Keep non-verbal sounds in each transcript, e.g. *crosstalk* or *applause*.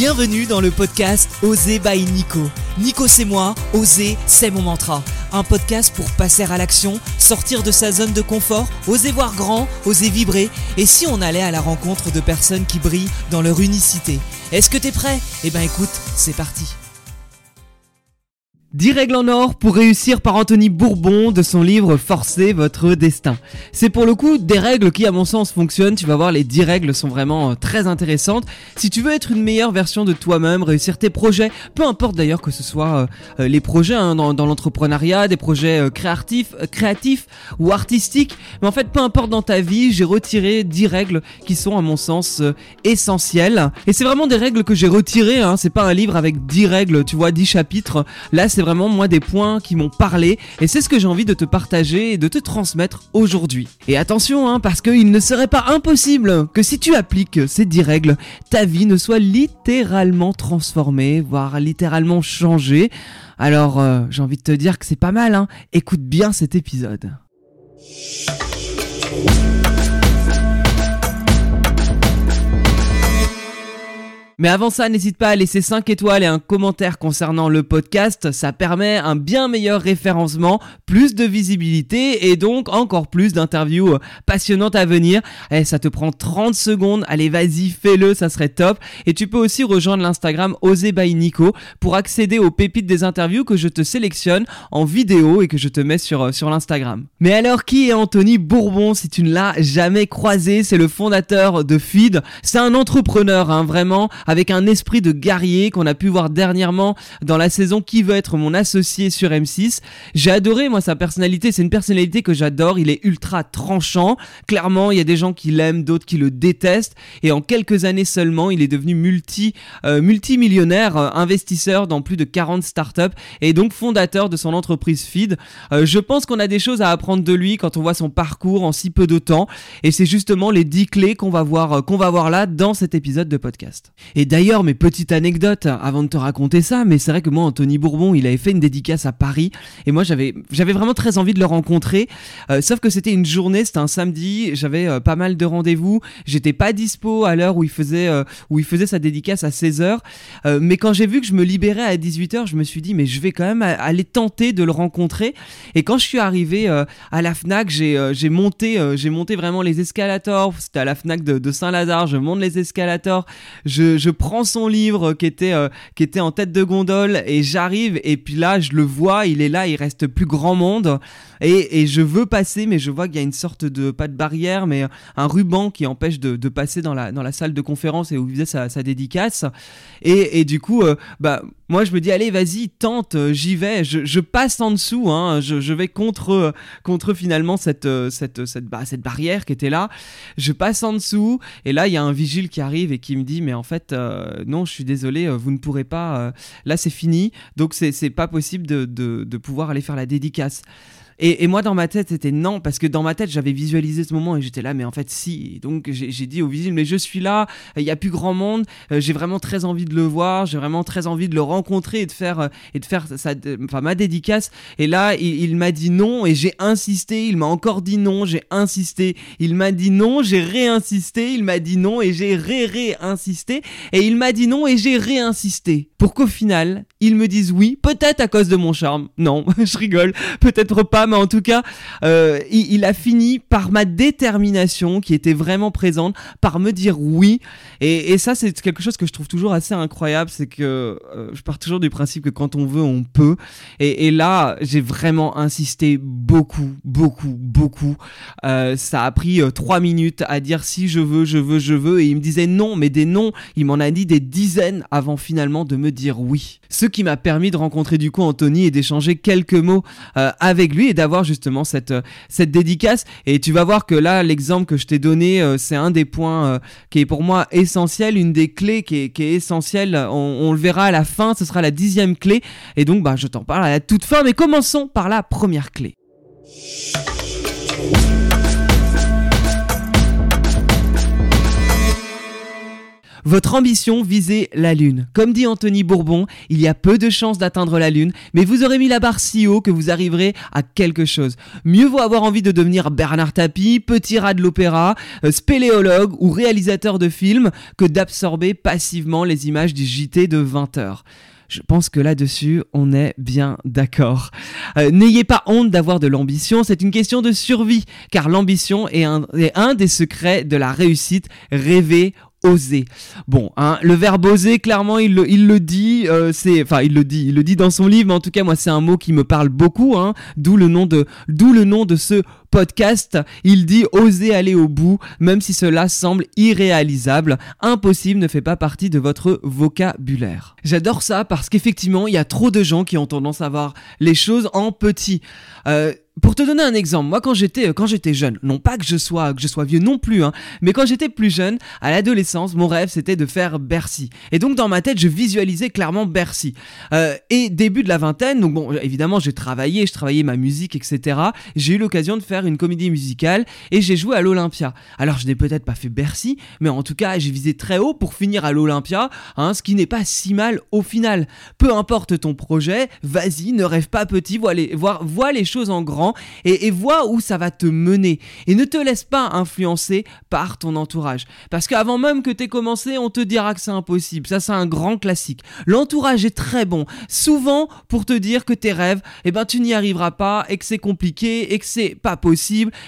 Bienvenue dans le podcast Oser by Nico. Nico c'est moi, oser c'est mon mantra. Un podcast pour passer à l'action, sortir de sa zone de confort, oser voir grand, oser vibrer. Et si on allait à la rencontre de personnes qui brillent dans leur unicité Est-ce que t'es prêt? Eh ben écoute, c'est parti. 10 règles en or pour réussir par Anthony Bourbon de son livre Forcez votre destin. C'est pour le coup des règles qui à mon sens fonctionnent, tu vas voir les 10 règles sont vraiment euh, très intéressantes. Si tu veux être une meilleure version de toi-même, réussir tes projets, peu importe d'ailleurs que ce soit euh, euh, les projets hein, dans, l'entrepreneuriat, des projets créatifs, créatifs ou artistiques, mais en fait peu importe dans ta vie, j'ai retiré 10 règles qui sont à mon sens essentielles. Et c'est vraiment des règles que j'ai retirées, hein. c'est pas un livre avec 10 règles, tu vois, 10 chapitres. Là c'est vraiment moi des points qui m'ont parlé et c'est ce que j'ai envie de te partager et de te transmettre aujourd'hui. Et attention, hein, parce qu'il ne serait pas impossible que si tu appliques ces 10 règles, ta vie ne soit littéralement transformée, voire littéralement changée. Alors euh, j'ai envie de te dire que c'est pas mal, hein. écoute bien cet épisode. Mais avant ça, n'hésite pas à laisser 5 étoiles et un commentaire concernant le podcast. Ça permet un bien meilleur référencement, plus de visibilité et donc encore plus d'interviews passionnantes à venir. Et eh, ça te prend 30 secondes. Allez, vas-y, fais-le, ça serait top. Et tu peux aussi rejoindre l'Instagram Osé by Nico pour accéder aux pépites des interviews que je te sélectionne en vidéo et que je te mets sur, euh, sur l'Instagram. Mais alors, qui est Anthony Bourbon si tu ne l'as jamais croisé? C'est le fondateur de Feed. C'est un entrepreneur, hein, vraiment avec un esprit de guerrier qu'on a pu voir dernièrement dans la saison Qui veut être mon associé sur M6. J'ai adoré moi sa personnalité, c'est une personnalité que j'adore, il est ultra tranchant. Clairement, il y a des gens qui l'aiment, d'autres qui le détestent et en quelques années seulement, il est devenu multi euh, multimillionnaire, euh, investisseur dans plus de 40 startups et donc fondateur de son entreprise Feed. Euh, je pense qu'on a des choses à apprendre de lui quand on voit son parcours en si peu de temps et c'est justement les 10 clés qu'on va voir qu'on va voir là dans cet épisode de podcast. D'ailleurs, mes petites anecdotes avant de te raconter ça, mais c'est vrai que moi, Anthony Bourbon, il avait fait une dédicace à Paris et moi, j'avais, vraiment très envie de le rencontrer. Euh, sauf que c'était une journée, c'était un samedi, j'avais euh, pas mal de rendez-vous, j'étais pas dispo à l'heure où il faisait, euh, où il faisait sa dédicace à 16h. mais quand j'ai vu que je me libérais à 18h, je me suis dit, mais je vais quand même aller tenter de le rencontrer. Et quand je suis arrivé à la Fnac, j'ai, monté, monté vraiment les escalators. C'était à la Fnac de, Saint-Lazare, je monte les escalators, je je prends son livre qui était, euh, qui était en tête de gondole et j'arrive et puis là je le vois, il est là, il reste plus grand monde et, et je veux passer mais je vois qu'il y a une sorte de, pas de barrière mais un ruban qui empêche de, de passer dans la, dans la salle de conférence et où il faisait sa, sa dédicace. Et, et du coup euh, bah moi je me dis allez vas-y tente euh, j'y vais je, passe en dessous hein, je, vais contre contre finalement cette cette cette, cette barrière qui était là je passe en dessous et là il y a un vigile qui arrive et qui me dit mais en fait euh, non, je suis désolé, euh, vous ne pourrez pas. Euh, là, c'est fini, donc c'est pas possible de, de, pouvoir aller faire la dédicace. Et, moi, dans ma tête, c'était non, parce que dans ma tête, j'avais visualisé ce moment et j'étais là, mais en fait, si. donc, j'ai dit au vigile, mais je suis là, il n'y a plus grand monde, euh, j'ai vraiment très envie de le voir, j'ai vraiment très envie de le rencontrer et de faire, euh, et de faire sa, enfin, ma dédicace. Et là, il, m'a dit non et j'ai insisté, il m'a encore dit non, j'ai insisté. Il m'a dit non, j'ai réinsisté, il m'a dit non et j'ai ré-réinsisté. Et il m'a dit non et j'ai réinsisté. Pour qu'au final, ils me disent oui, peut-être à cause de mon charme. Non, *laughs* je rigole, peut-être pas mais en tout cas, euh, il, a fini par ma détermination qui était vraiment présente, par me dire oui. Et, ça, c'est quelque chose que je trouve toujours assez incroyable, c'est que euh, je pars toujours du principe que quand on veut, on peut. Et, là, j'ai vraiment insisté beaucoup, beaucoup, beaucoup. Euh, ça a pris trois minutes à dire si je veux, je veux, je veux. Et il me disait non, mais des noms, il m'en a dit des dizaines avant finalement de me dire oui. Ce qui m'a permis de rencontrer du coup Anthony et d'échanger quelques mots avec lui et d'avoir justement cette, euh, cette dédicace. Et tu vas voir que là, l'exemple que je t'ai donné, euh, c'est un des points euh, qui est pour moi essentiel, une des clés qui est, qui est essentielle. On, le verra à la fin, ce sera la dixième clé. Et donc, bah, je t'en parle à la toute fin, mais commençons par la première clé. Votre ambition visait la Lune. Comme dit Anthony Bourbon, il y a peu de chances d'atteindre la Lune, mais vous aurez mis la barre si haut que vous arriverez à quelque chose. Mieux vaut avoir envie de devenir Bernard Tapie, petit rat de l'opéra, euh, spéléologue ou réalisateur de films que d'absorber passivement les images du JT de 20 heures. Je pense que là-dessus, on est bien d'accord. Euh, n'ayez pas honte d'avoir de l'ambition, c'est une question de survie, car l'ambition est un, est un des secrets de la réussite. Rêver, oser. Bon, hein, le verbe oser, clairement, il le, dit, euh, c'est, enfin, il le dit, il le dit dans son livre, mais en tout cas, moi, c'est un mot qui me parle beaucoup, hein, d'où le nom de, d'où le nom de ce podcast. Il dit oser aller au bout, même si cela semble irréalisable. Impossible ne fait pas partie de votre vocabulaire. J'adore ça parce qu'effectivement, il y a trop de gens qui ont tendance à voir les choses en petit. Euh, pour te donner un exemple, moi quand j'étais euh, quand j'étais jeune, non pas que je sois que je sois vieux non plus, hein, mais quand j'étais plus jeune, à l'adolescence, mon rêve c'était de faire Bercy. Et donc dans ma tête, je visualisais clairement Bercy. Euh, et début de la vingtaine, donc bon, évidemment j'ai travaillé, je travaillais ma musique, etc. J'ai eu l'occasion de faire une comédie musicale et j'ai joué à l'Olympia. Alors je n'ai peut-être pas fait Bercy, mais en tout cas j'ai visé très haut pour finir à l'Olympia, hein, ce qui n'est pas si mal au final. Peu importe ton projet, vas-y, ne rêve pas petit, vois les, vois, les choses en grand et, vois où ça va te mener. Et ne te laisse pas influencer par ton entourage. Parce qu'avant même que tu aies commencé, on te dira que c'est impossible. Ça, c'est un grand classique. L'entourage est très bon. Souvent pour te dire que tes rêves, eh ben, tu n'y arriveras pas et que c'est compliqué et que c'est pas possible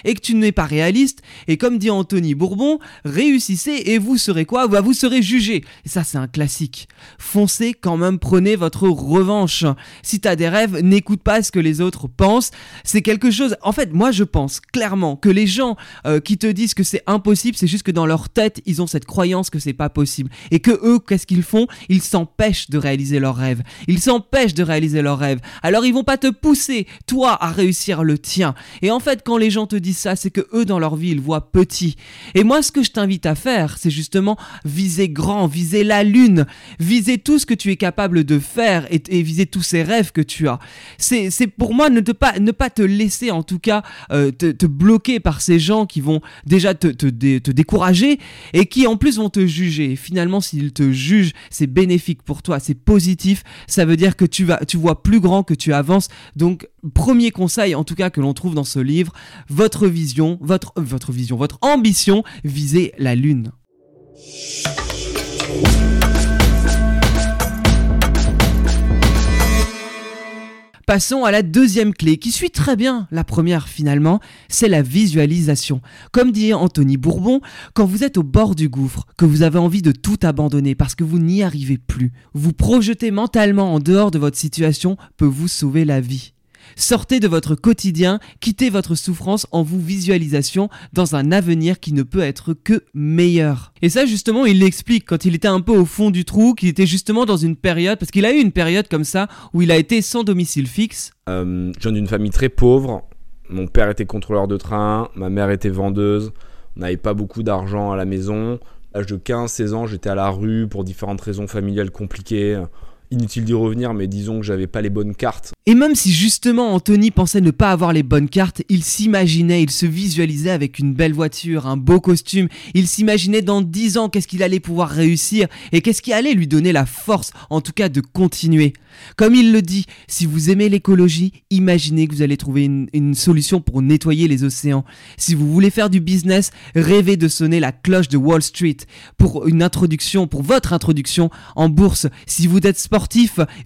et que tu n'es pas réaliste. Et comme dit Anthony Bourbon, réussissez et vous serez quoi? Bah, Vous serez jugé. Ça, c'est un classique. Foncez quand même, prenez votre revanche. Si tu as des rêves, n'écoute pas ce que les autres pensent. C'est quelque chose. En fait, moi, je pense clairement que les gens euh, qui te disent que c'est impossible, c'est juste que dans leur tête, ils ont cette croyance que c'est pas possible. Et que eux, qu'est-ce qu'ils font? Ils s'empêchent de réaliser leurs rêves. Ils s'empêchent de réaliser leurs rêves. Alors, ils vont pas te pousser, toi, à réussir le tien. Et en fait, quand les gens te disent ça, c'est que eux, dans leur vie, ils voient petit. Et moi, ce que je t'invite à faire, c'est justement viser grand, viser la lune, viser tout ce que tu es capable de faire et, viser tous ces rêves que tu as. C'est pour moi ne, te pas, ne pas te laisser en tout cas euh, te, bloquer par ces gens qui vont déjà te, te, décourager et qui en plus vont te juger. finalement, s'ils te jugent, c'est bénéfique pour toi, c'est positif. Ça veut dire que tu vas, tu vois plus grand, que tu avances. Donc, premier conseil en tout cas que l'on trouve dans ce livre, votre vision, votre, votre vision, votre ambition, viser la lune. Passons à la deuxième clé qui suit très bien la première finalement, c'est la visualisation. Comme dit Anthony Bourbon, quand vous êtes au bord du gouffre, que vous avez envie de tout abandonner parce que vous n'y arrivez plus, vous projeter mentalement en dehors de votre situation peut vous sauver la vie. Sortez de votre quotidien, quittez votre souffrance en vous visualisation dans un avenir qui ne peut être que meilleur. Et ça justement, il l'explique quand il était un peu au fond du trou, qu'il était justement dans une période, parce qu'il a eu une période comme ça où il a été sans domicile fixe. Euh, je viens d'une famille très pauvre. Mon père était contrôleur de train, ma mère était vendeuse. On n'avait pas beaucoup d'argent à la maison. À l'âge de 15-16 ans, j'étais à la rue pour différentes raisons familiales compliquées inutile d'y revenir, mais disons que j'avais pas les bonnes cartes. Et même si justement Anthony pensait ne pas avoir les bonnes cartes, il s'imaginait, il se visualisait avec une belle voiture, un beau costume, il s'imaginait dans 10 ans qu'est-ce qu'il allait pouvoir réussir et qu'est-ce qui allait lui donner la force, en tout cas, de continuer. Comme il le dit, si vous aimez l'écologie, imaginez que vous allez trouver une, solution pour nettoyer les océans. Si vous voulez faire du business, rêvez de sonner la cloche de Wall Street pour une introduction, pour votre introduction en bourse. Si vous êtes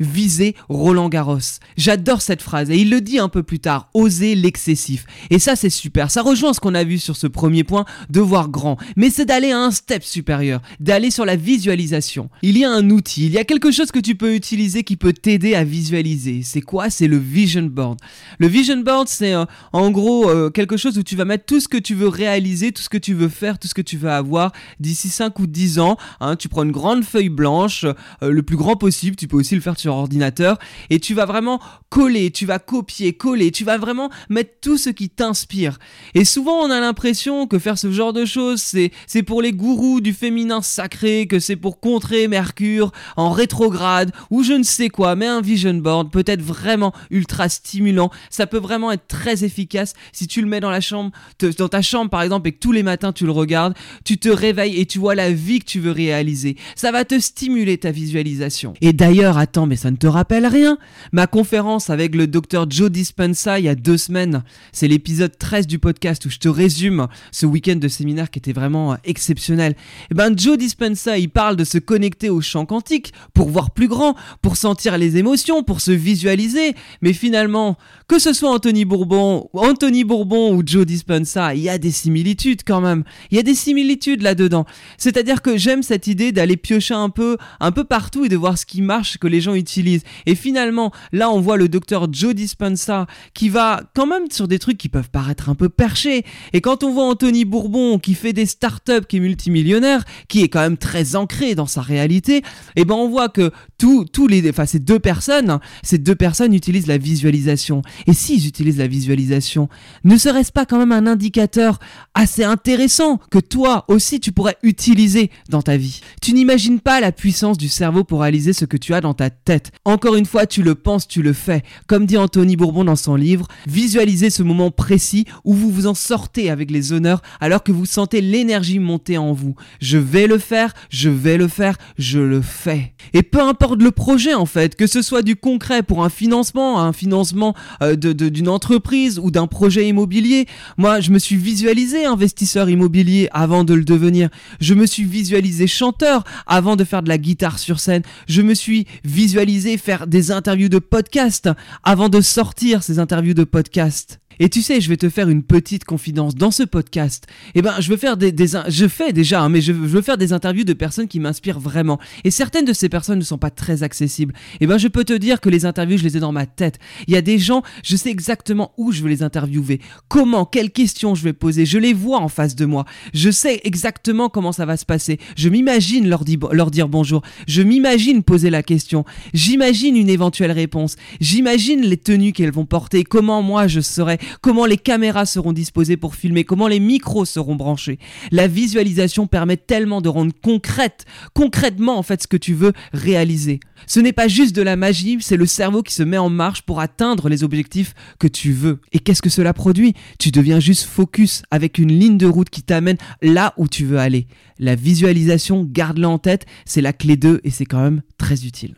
visez Roland Garros. J'adore cette phrase et il le dit un peu plus tard, oser l'excessif. Et ça c'est super, ça rejoint ce qu'on a vu sur ce premier point, de voir grand. Mais c'est d'aller à un step supérieur, d'aller sur la visualisation. Il y a un outil, il y a quelque chose que tu peux utiliser qui peut t'aider à visualiser. C'est quoi? C'est le vision board. Le vision board c'est euh, en gros euh, quelque chose où tu vas mettre tout ce que tu veux réaliser, tout ce que tu veux faire, tout ce que tu veux avoir d'ici 5 ou 10 ans. Hein. tu prends une grande feuille blanche, euh, le plus grand possible, tu peux aussi le faire sur ordinateur et tu vas vraiment coller, tu vas copier, coller, tu vas vraiment mettre tout ce qui t'inspire. Et souvent on a l'impression que faire ce genre de choses, c'est c'est pour les gourous du féminin sacré, que c'est pour contrer Mercure en rétrograde ou je ne sais quoi, mais un vision board peut être vraiment ultra stimulant, ça peut vraiment être très efficace si tu le mets dans la chambre, dans ta chambre par exemple et que tous les matins tu le regardes, tu te réveilles et tu vois la vie que tu veux réaliser. Ça va te stimuler ta visualisation. Et d'ailleurs, attends, mais ça ne te rappelle rien Ma conférence avec le docteur Joe Dispenza il y a deux semaines, c'est l'épisode 13 du podcast où je te résume ce week-end de séminaire qui était vraiment euh, exceptionnel. Et eh ben Joe Dispenza, il parle de se connecter au champ quantique pour voir plus grand, pour sentir les émotions, pour se visualiser. Mais finalement, que ce soit Anthony Bourbon, Anthony Bourbon ou Joe Dispenza, il y a des similitudes quand même. Il y a des similitudes là-dedans. C'est-à-dire que j'aime cette idée d'aller piocher un peu, un peu partout et de voir ce qui marche, que les gens utilisent. Et finalement, là, on voit le docteur Joe Dispenza qui va quand même sur des trucs qui peuvent paraître un peu perchés. Et quand on voit Anthony Bourbon qui fait des startups, qui est multimillionnaire, qui est quand même très ancré dans sa réalité, et eh ben on voit que tous, tous les, ces deux personnes, ces deux personnes utilisent la visualisation. Et s'ils utilisent la visualisation, ne serait-ce pas quand même un indicateur assez intéressant que toi aussi tu pourrais utiliser dans ta vie? Tu n'imagines pas la puissance du cerveau pour réaliser ce que tu as dans ta tête. Encore une fois, tu le penses, tu le fais. Comme dit Anthony Bourbon dans son livre, visualisez ce moment précis où vous vous en sortez avec les honneurs alors que vous sentez l'énergie monter en vous. Je vais le faire, je vais le faire, je le fais. Et peu importe le projet en fait, que ce soit du concret pour un financement, un financement euh, d'une entreprise ou d'un projet immobilier, moi je me suis visualisé investisseur immobilier avant de le devenir. Je me suis visualisé chanteur avant de faire de la guitare sur scène. Je me suis visualisé faire des interviews de podcast avant de sortir ces interviews de podcast. Et tu sais, je vais te faire une petite confidence dans ce podcast. Eh ben, je veux faire des, je fais déjà, hein, mais je, veux faire des interviews de personnes qui m'inspirent vraiment. Et certaines de ces personnes ne sont pas très accessibles. Eh ben, je peux te dire que les interviews, je les ai dans ma tête. Il y a des gens, je sais exactement où je veux les interviewer, comment, quelles questions je vais poser. Je les vois en face de moi. Je sais exactement comment ça va se passer. Je m'imagine leur, leur dire bonjour. Je m'imagine poser la question. J'imagine une éventuelle réponse. J'imagine les tenues qu'elles vont porter. Comment moi je serai comment les caméras seront disposées pour filmer, comment les micros seront branchés? La visualisation permet tellement de rendre concrète, concrètement en fait ce que tu veux réaliser. Ce n'est pas juste de la magie, c'est le cerveau qui se met en marche pour atteindre les objectifs que tu veux. Et qu'est-ce que cela produit? Tu deviens juste focus avec une ligne de route qui t'amène là où tu veux aller. La visualisation, garde-la en tête, c'est la clé 2 et c'est quand même très utile.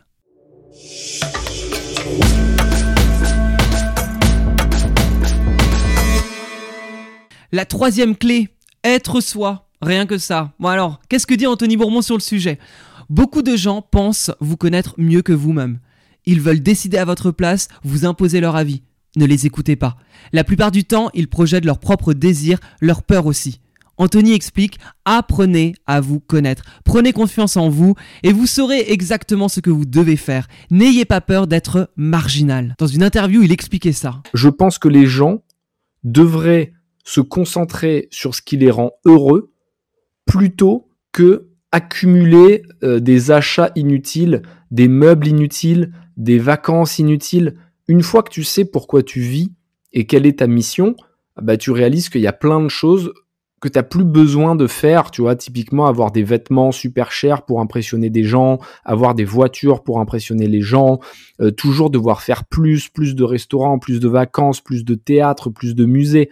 La troisième clé, être soi. Rien que ça. Bon alors, qu'est-ce que dit Anthony Bourbon sur le sujet? Beaucoup de gens pensent vous connaître mieux que vous-même. Ils veulent décider à votre place, vous imposer leur avis. Ne les écoutez pas. La plupart du temps, ils projettent leurs propres désirs, leurs peurs aussi. Anthony explique, apprenez à vous connaître, prenez confiance en vous et vous saurez exactement ce que vous devez faire. N'ayez pas peur d'être marginal. Dans une interview, il expliquait ça. Je pense que les gens devraient se concentrer sur ce qui les rend heureux plutôt que accumuler euh, des achats inutiles, des meubles inutiles, des vacances inutiles. Une fois que tu sais pourquoi tu vis et quelle est ta mission, bah, tu réalises qu'il y a plein de choses que tu n'as plus besoin de faire, tu vois, typiquement avoir des vêtements super chers pour impressionner des gens, avoir des voitures pour impressionner les gens, euh, toujours devoir faire plus, plus de restaurants, plus de vacances, plus de théâtre, plus de musées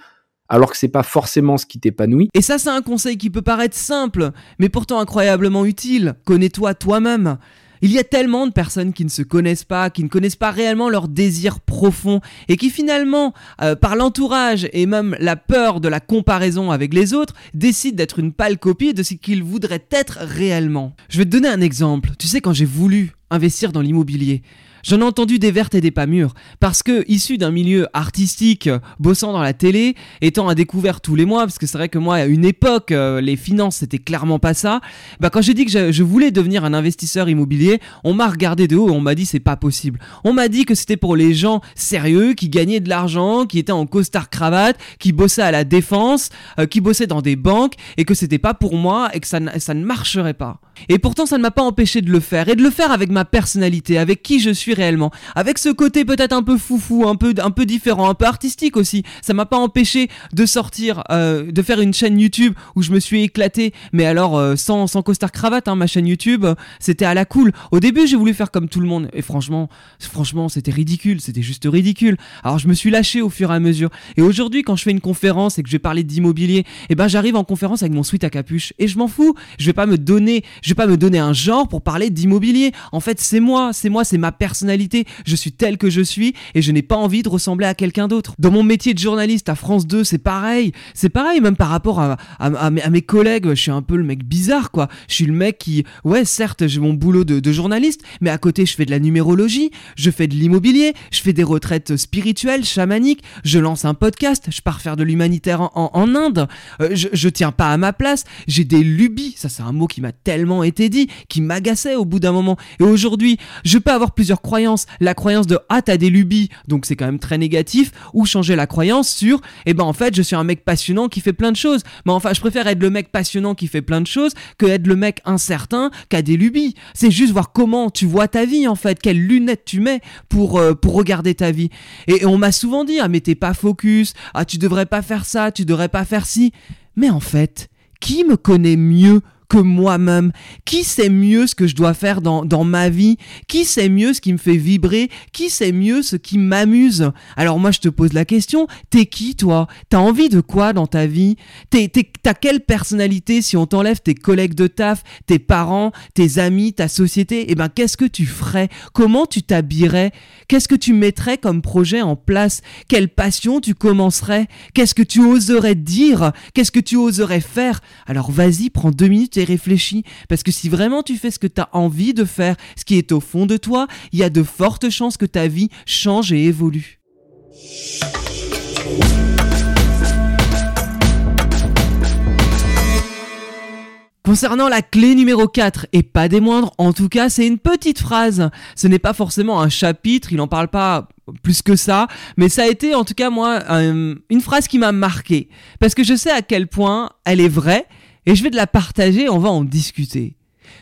alors que c'est pas forcément ce qui t'épanouit. Et ça, c'est un conseil qui peut paraître simple, mais pourtant incroyablement utile. Connais-toi toi-même. Il y a tellement de personnes qui ne se connaissent pas, qui ne connaissent pas réellement leurs désirs profonds et qui finalement, euh, par l'entourage et même la peur de la comparaison avec les autres, décident d'être une pâle copie de ce qu'ils voudraient être réellement. Je vais te donner un exemple. Tu sais, quand j'ai voulu investir dans l'immobilier, J'en ai entendu des vertes et des pas mûres. Parce que, issu d'un milieu artistique, bossant dans la télé, étant à découvert tous les mois, parce que c'est vrai que moi, à une époque, euh, les finances, c'était clairement pas ça. Bah, quand j'ai dit que je, voulais devenir un investisseur immobilier, on m'a regardé de haut et on m'a dit c'est pas possible. On m'a dit que c'était pour les gens sérieux, qui gagnaient de l'argent, qui étaient en costard cravate, qui bossaient à la défense, euh, qui bossaient dans des banques, et que c'était pas pour moi et que ça, ça ne marcherait pas. Et pourtant, ça ne m'a pas empêché de le faire, et de le faire avec ma personnalité, avec qui je suis avec ce côté peut-être un peu foufou, un peu, différent, un peu artistique aussi. Ça m'a pas empêché de sortir, euh, de faire une chaîne YouTube où je me suis éclaté, mais alors euh, sans, sans costard cravate, hein, ma chaîne YouTube, c'était à la cool. Au début, j'ai voulu faire comme tout le monde, et franchement, franchement, c'était ridicule, c'était juste ridicule. Alors je me suis lâché au fur et à mesure. Et aujourd'hui, quand je fais une conférence et que je vais parler d'immobilier, eh ben j'arrive en conférence avec mon sweat à capuche, et je m'en fous. Je vais pas me donner, je vais pas me donner un genre pour parler d'immobilier. En fait, c'est moi, c'est moi, c'est ma personnalité. Je suis tel que je suis et je n'ai pas envie de ressembler à quelqu'un d'autre. Dans mon métier de journaliste à France 2, c'est pareil. C'est pareil, même par rapport à, mes, collègues. Je suis un peu le mec bizarre, quoi. Je suis le mec qui, ouais, certes, j'ai mon boulot de, journaliste, mais à côté, je fais de la numérologie, je fais de l'immobilier, je fais des retraites spirituelles, chamaniques, je lance un podcast, je pars faire de l'humanitaire en, en, Inde, euh, je, je tiens pas à ma place, j'ai des lubies. Ça, c'est un mot qui m'a tellement été dit, qui m'agaçait au bout d'un moment. Et aujourd'hui, je peux avoir plusieurs La croyance de ah t'as des lubies, donc c'est quand même très négatif, ou changer la croyance sur eh ben en fait je suis un mec passionnant qui fait plein de choses. Mais enfin je préfère être le mec passionnant qui fait plein de choses que être le mec incertain qui a des lubies. C'est juste voir comment tu vois ta vie en fait, quelles lunettes tu mets pour euh, pour regarder ta vie. Et, et on m'a souvent dit ah mais t'es pas focus, ah tu devrais pas faire ça, tu devrais pas faire ci. Mais en fait, qui me connaît mieux que moi-même. Qui sait mieux ce que je dois faire dans, ma vie? Qui sait mieux ce qui me fait vibrer? Qui sait mieux ce qui m'amuse? Alors moi je te pose la question, t'es qui toi? T'as envie de quoi dans ta vie? T'as quelle personnalité si on t'enlève tes collègues de taf, tes parents, tes amis, ta société? Eh ben qu'est-ce que tu ferais? Comment tu t'habillerais? Qu'est-ce que tu mettrais comme projet en place? Quelle passion tu commencerais? Qu'est-ce que tu oserais dire? Qu'est-ce que tu oserais faire? Alors vas-y, prends deux minutes et réfléchis. Parce que si vraiment tu fais ce que tu as envie de faire, ce qui est au fond de toi, il y a de fortes chances que ta vie change et évolue. Concernant la clé numéro 4, et pas des moindres, en tout cas, c'est une petite phrase. Ce n'est pas forcément un chapitre, il n'en parle pas plus que ça, mais ça a été en tout cas moi une phrase qui m'a marqué. Parce que je sais à quel point elle est vraie, et je vais te la partager, on va en discuter.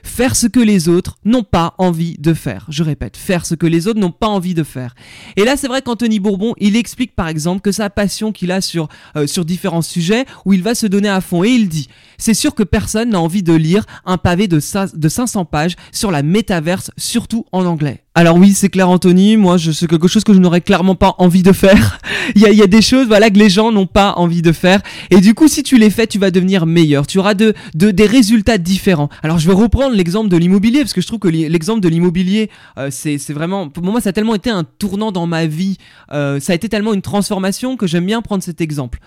Faire ce que les autres n'ont pas envie de faire. Je répète, faire ce que les autres n'ont pas envie de faire. Et là, c'est vrai qu'Anthony Bourbon, il explique par exemple que sa passion qu'il a sur, euh, sur différents sujets, où il va se donner à fond, et il dit, c'est sûr que personne n'a envie de lire un pavé de, de 500 pages sur la métaverse, surtout en anglais. Alors oui, c'est clair Anthony, moi je c'est quelque chose que je n'aurais clairement pas envie de faire. *laughs* il, y a, des choses voilà que les gens n'ont pas envie de faire et du coup si tu les fais, tu vas devenir meilleur, tu auras de, de des résultats différents. Alors je vais reprendre l'exemple de l'immobilier parce que je trouve que l'exemple de l'immobilier euh, c'est vraiment pour moi ça a tellement été un tournant dans ma vie, euh, ça a été tellement une transformation que j'aime bien prendre cet exemple.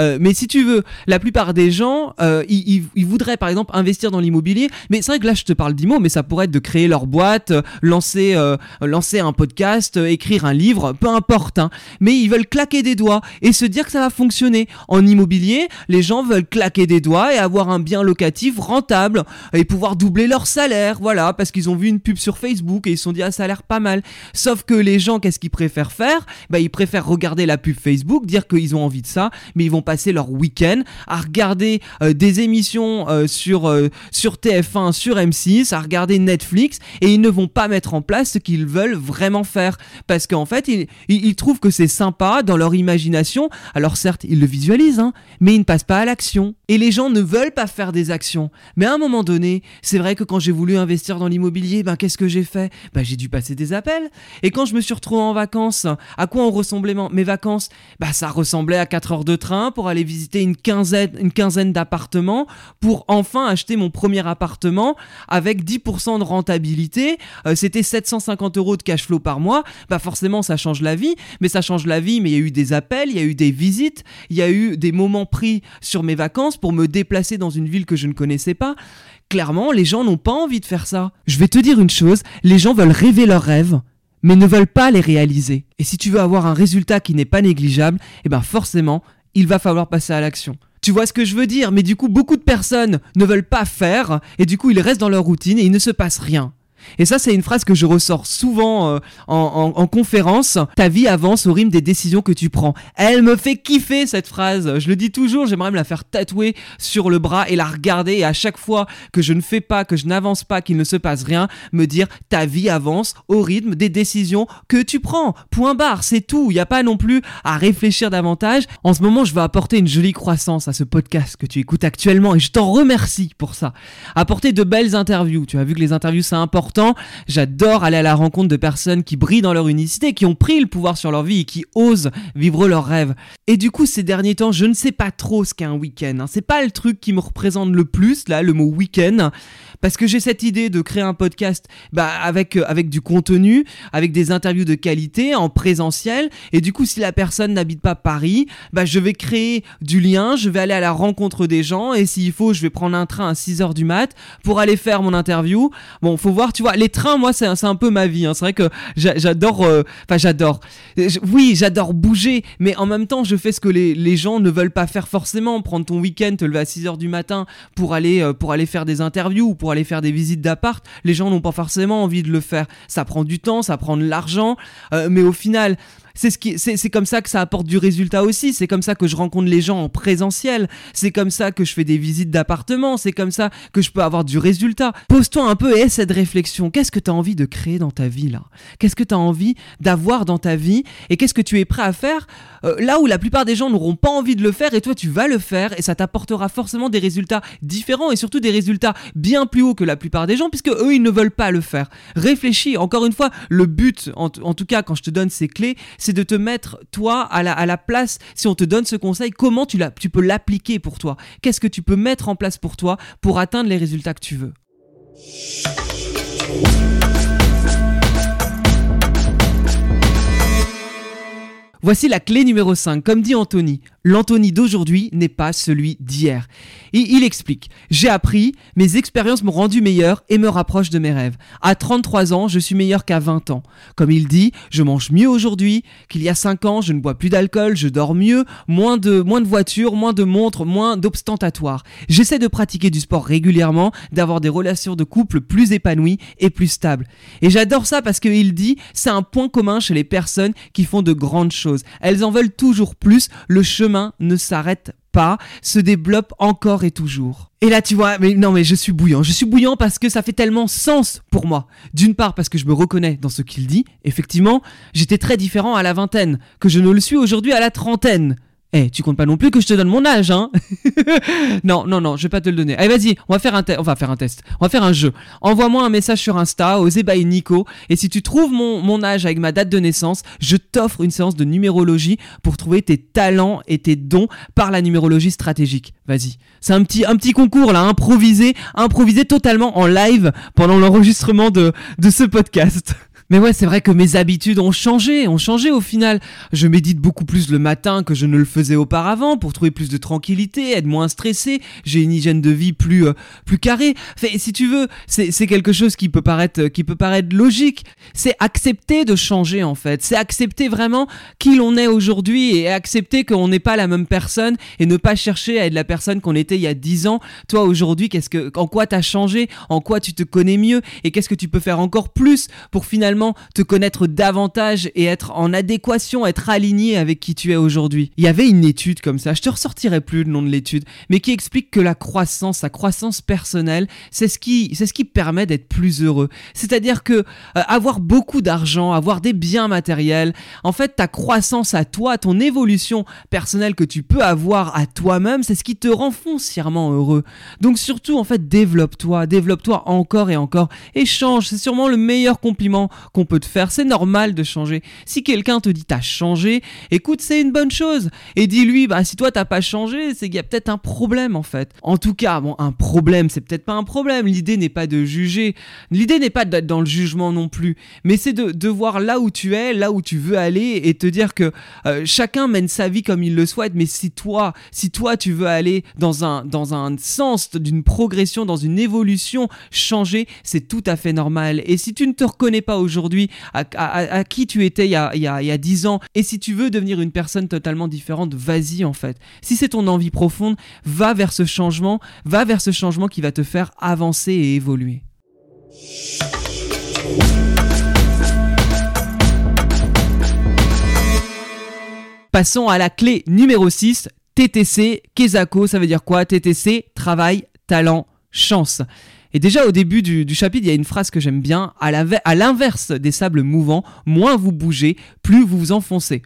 Euh, mais si tu veux, la plupart des gens ils, voudraient par exemple investir dans l'immobilier, mais c'est vrai que là je te parle d'immo mais ça pourrait être de créer leur boîte, lancer euh, lancer un podcast, euh, écrire un livre, peu importe. Hein. Mais ils veulent claquer des doigts et se dire que ça va fonctionner. En immobilier, les gens veulent claquer des doigts et avoir un bien locatif rentable et pouvoir doubler leur salaire, voilà, parce qu'ils ont vu une pub sur Facebook et ils se sont dit ah ça a l'air pas mal. Sauf que les gens, qu'est-ce qu'ils préfèrent faire? Bah ils préfèrent regarder la pub Facebook, dire qu'ils ont envie de ça, mais ils vont passer leur week-end à regarder euh, des émissions sur sur TF1, sur M6, à regarder Netflix et ils ne vont pas mettre en place ce qu'ils veulent vraiment faire. Parce qu'en fait, ils, trouvent que c'est sympa dans leur imagination. Alors certes, ils le visualisent, hein, mais ils ne passent pas à l'action. Et les gens ne veulent pas faire des actions. Mais à un moment donné, c'est vrai que quand j'ai voulu investir dans l'immobilier, ben qu'est-ce que j'ai fait? Ben j'ai dû passer des appels. Et quand je me suis retrouvé en vacances, à quoi ont ressemblé mes vacances? Ben ça ressemblait à 4 heures de train pour aller visiter une quinzaine, une quinzaine d'appartements pour enfin acheter mon premier appartement avec 10% de rentabilité. Euh, c'était 750 euros de cash flow par mois, bah forcément ça change la vie, mais ça change la vie, mais il y a eu des appels, il y a eu des visites, il y a eu des moments pris sur mes vacances pour me déplacer dans une ville que je ne connaissais pas. Clairement, les gens n'ont pas envie de faire ça. Je vais te dire une chose, les gens veulent rêver leurs rêves, mais ne veulent pas les réaliser. Et si tu veux avoir un résultat qui n'est pas négligeable, eh ben forcément, il va falloir passer à l'action. Tu vois ce que je veux dire? Mais du coup, beaucoup de personnes ne veulent pas faire, et du coup, ils restent dans leur routine et il ne se passe rien. Et ça, c'est une phrase que je ressors souvent euh, en, conférence. Ta vie avance au rythme des décisions que tu prends. Elle me fait kiffer cette phrase. Je le dis toujours, j'aimerais me la faire tatouer sur le bras et la regarder. Et à chaque fois que je ne fais pas, que je n'avance pas, qu'il ne se passe rien, me dire ta vie avance au rythme des décisions que tu prends. Point barre, c'est tout. Il n'y a pas non plus à réfléchir davantage. En ce moment, je veux apporter une jolie croissance à ce podcast que tu écoutes actuellement et je t'en remercie pour ça. Apporter de belles interviews. Tu as vu que les interviews, c'est important J'adore aller à la rencontre de personnes qui brillent dans leur unicité, qui ont pris le pouvoir sur leur vie et qui osent vivre leurs rêves. Et du coup, ces derniers temps, je ne sais pas trop ce qu'est un week-end. Hein. C'est pas le truc qui me représente le plus, là, le mot week-end parce que j'ai cette idée de créer un podcast bah, avec, euh, avec du contenu, avec des interviews de qualité en présentiel. Et du coup, si la personne n'habite pas Paris, bah, je vais créer du lien, je vais aller à la rencontre des gens et s'il faut, je vais prendre un train à 6h du mat pour aller faire mon interview. Bon, faut voir, tu vois, les trains, moi, c'est un peu ma vie. Hein. C'est vrai que j'adore, euh, enfin, j'adore. Oui, j'adore bouger, mais en même temps, je fais ce que les, les gens ne veulent pas faire forcément. Prendre ton week-end, te lever à 6h du matin pour aller, euh, pour aller faire des interviews aller faire des visites d'appart, les gens n'ont pas forcément envie de le faire. Ça prend du temps, ça prend de l'argent, euh, mais au final, c'est ce qui, c'est, comme ça que ça apporte du résultat aussi. C'est comme ça que je rencontre les gens en présentiel. C'est comme ça que je fais des visites d'appartements. C'est comme ça que je peux avoir du résultat. Pose-toi un peu et cette réflexion. Qu'est-ce que tu as envie de créer dans ta vie là? Qu'est-ce que tu as envie d'avoir dans ta vie Et qu'est-ce que tu es prêt à faire euh, là où la plupart des gens n'auront pas envie de le faire et toi tu vas le faire et ça t'apportera forcément des résultats différents et surtout des résultats bien plus hauts que la plupart des gens puisque eux ils ne veulent pas le faire. Réfléchis. Encore une fois, le but, en, en tout cas quand je te donne ces clés, c'est de te mettre toi à la, place, si on te donne ce conseil, comment tu, tu peux l'appliquer pour toi? Qu'est-ce que tu peux mettre en place pour toi pour atteindre les résultats que tu veux? Voici la clé numéro 5. Comme dit Anthony, l'Anthony d'aujourd'hui n'est pas celui d'hier. Il explique J'ai appris, mes expériences m'ont rendu meilleur et me rapprochent de mes rêves. À 33 ans, je suis meilleur qu'à 20 ans. Comme il dit, je mange mieux aujourd'hui qu'il y a 5 ans, je ne bois plus d'alcool, je dors mieux, moins de, moins de voitures, moins de montres, moins d'obstantatoires. J'essaie de pratiquer du sport régulièrement, d'avoir des relations de couple plus épanouies et plus stables. Et j'adore ça parce qu'il dit c'est un point commun chez les personnes qui font de grandes choses. Elles en veulent toujours plus. Le chemin ne s'arrête pas, se développe encore et toujours. Et là, tu vois, mais non, mais je suis bouillant. Je suis bouillant parce que ça fait tellement sens pour moi. D'une part, parce que je me reconnais dans ce qu'il dit. Effectivement, j'étais très différent à la vingtaine, que je ne le suis aujourd'hui à la trentaine. Eh, tu comptes pas non plus que je te donne mon âge, hein *laughs* Non, non, non, je vais pas te le donner. Allez, vas-y, on va faire un test. On va faire un test. On va faire un jeu. Envoie-moi un message sur Insta, aux by Nico. Et si tu trouves mon, mon âge avec ma date de naissance, je t'offre une séance de numérologie pour trouver tes talents et tes dons par la numérologie stratégique. Vas-y. C'est un petit, un petit concours là, improvisé, improvisé totalement en live pendant l'enregistrement de, de ce podcast. *laughs* Mais ouais, c'est vrai que mes habitudes ont changé, ont changé au final. Je médite beaucoup plus le matin que je ne le faisais auparavant pour trouver plus de tranquillité, être moins stressé. J'ai une hygiène de vie plus euh, plus carrée. Fait, si tu veux, c'est quelque chose qui peut paraître qui peut paraître logique. C'est accepter de changer en fait. C'est accepter vraiment qui l'on est aujourd'hui et accepter qu'on n'est pas la même personne et ne pas chercher à être la personne qu'on était il y a 10 ans. Toi aujourd'hui, qu'est-ce que en quoi t'as changé, en quoi tu te connais mieux? Et qu'est-ce que tu peux faire encore plus pour finalement te connaître davantage et être en adéquation, être aligné avec qui tu es aujourd'hui. Il y avait une étude comme ça, je te ressortirai plus le nom de l'étude, mais qui explique que la croissance, la croissance personnelle, c'est ce qui, c'est ce qui permet d'être plus heureux. C'est-à-dire que euh, avoir beaucoup d'argent, avoir des biens matériels, en fait, ta croissance à toi, ton évolution personnelle que tu peux avoir à toi-même, c'est ce qui te rend foncièrement heureux. Donc surtout, en fait, développe-toi, développe-toi encore et encore et change. C'est sûrement le meilleur compliment qu'on peut te faire. C'est normal de changer. Si quelqu'un te dit t'as changé, écoute, c'est une bonne chose. Et dis-lui, bah si toi t'as pas changé, c'est qu'il y a peut-être un problème en fait. En tout cas, bon, un problème, c'est peut-être pas un problème. L'idée n'est pas de juger. L'idée n'est pas d'être dans le jugement non plus. Mais c'est de, de voir là où tu es, là où tu veux aller et te dire que euh, chacun mène sa vie comme il le souhaite. Mais si toi, si toi tu veux aller dans un, dans un sens d'une progression, dans une évolution, changer, c'est tout à fait normal. Et si tu ne te reconnais pas aujourd'hui, aujourd'hui, à, qui tu étais il y, a, il, y a, y a 10 ans. Et si tu veux devenir une personne totalement différente, vas-y en fait. Si c'est ton envie profonde, va vers ce changement, va vers ce changement qui va te faire avancer et évoluer. Passons à la clé numéro 6, TTC, Kezako, ça veut dire quoi TTC, travail, talent, chance. Et déjà au début du, chapitre, il y a une phrase que j'aime bien. À l'inverse des sables mouvants, moins vous bougez, plus vous vous enfoncez.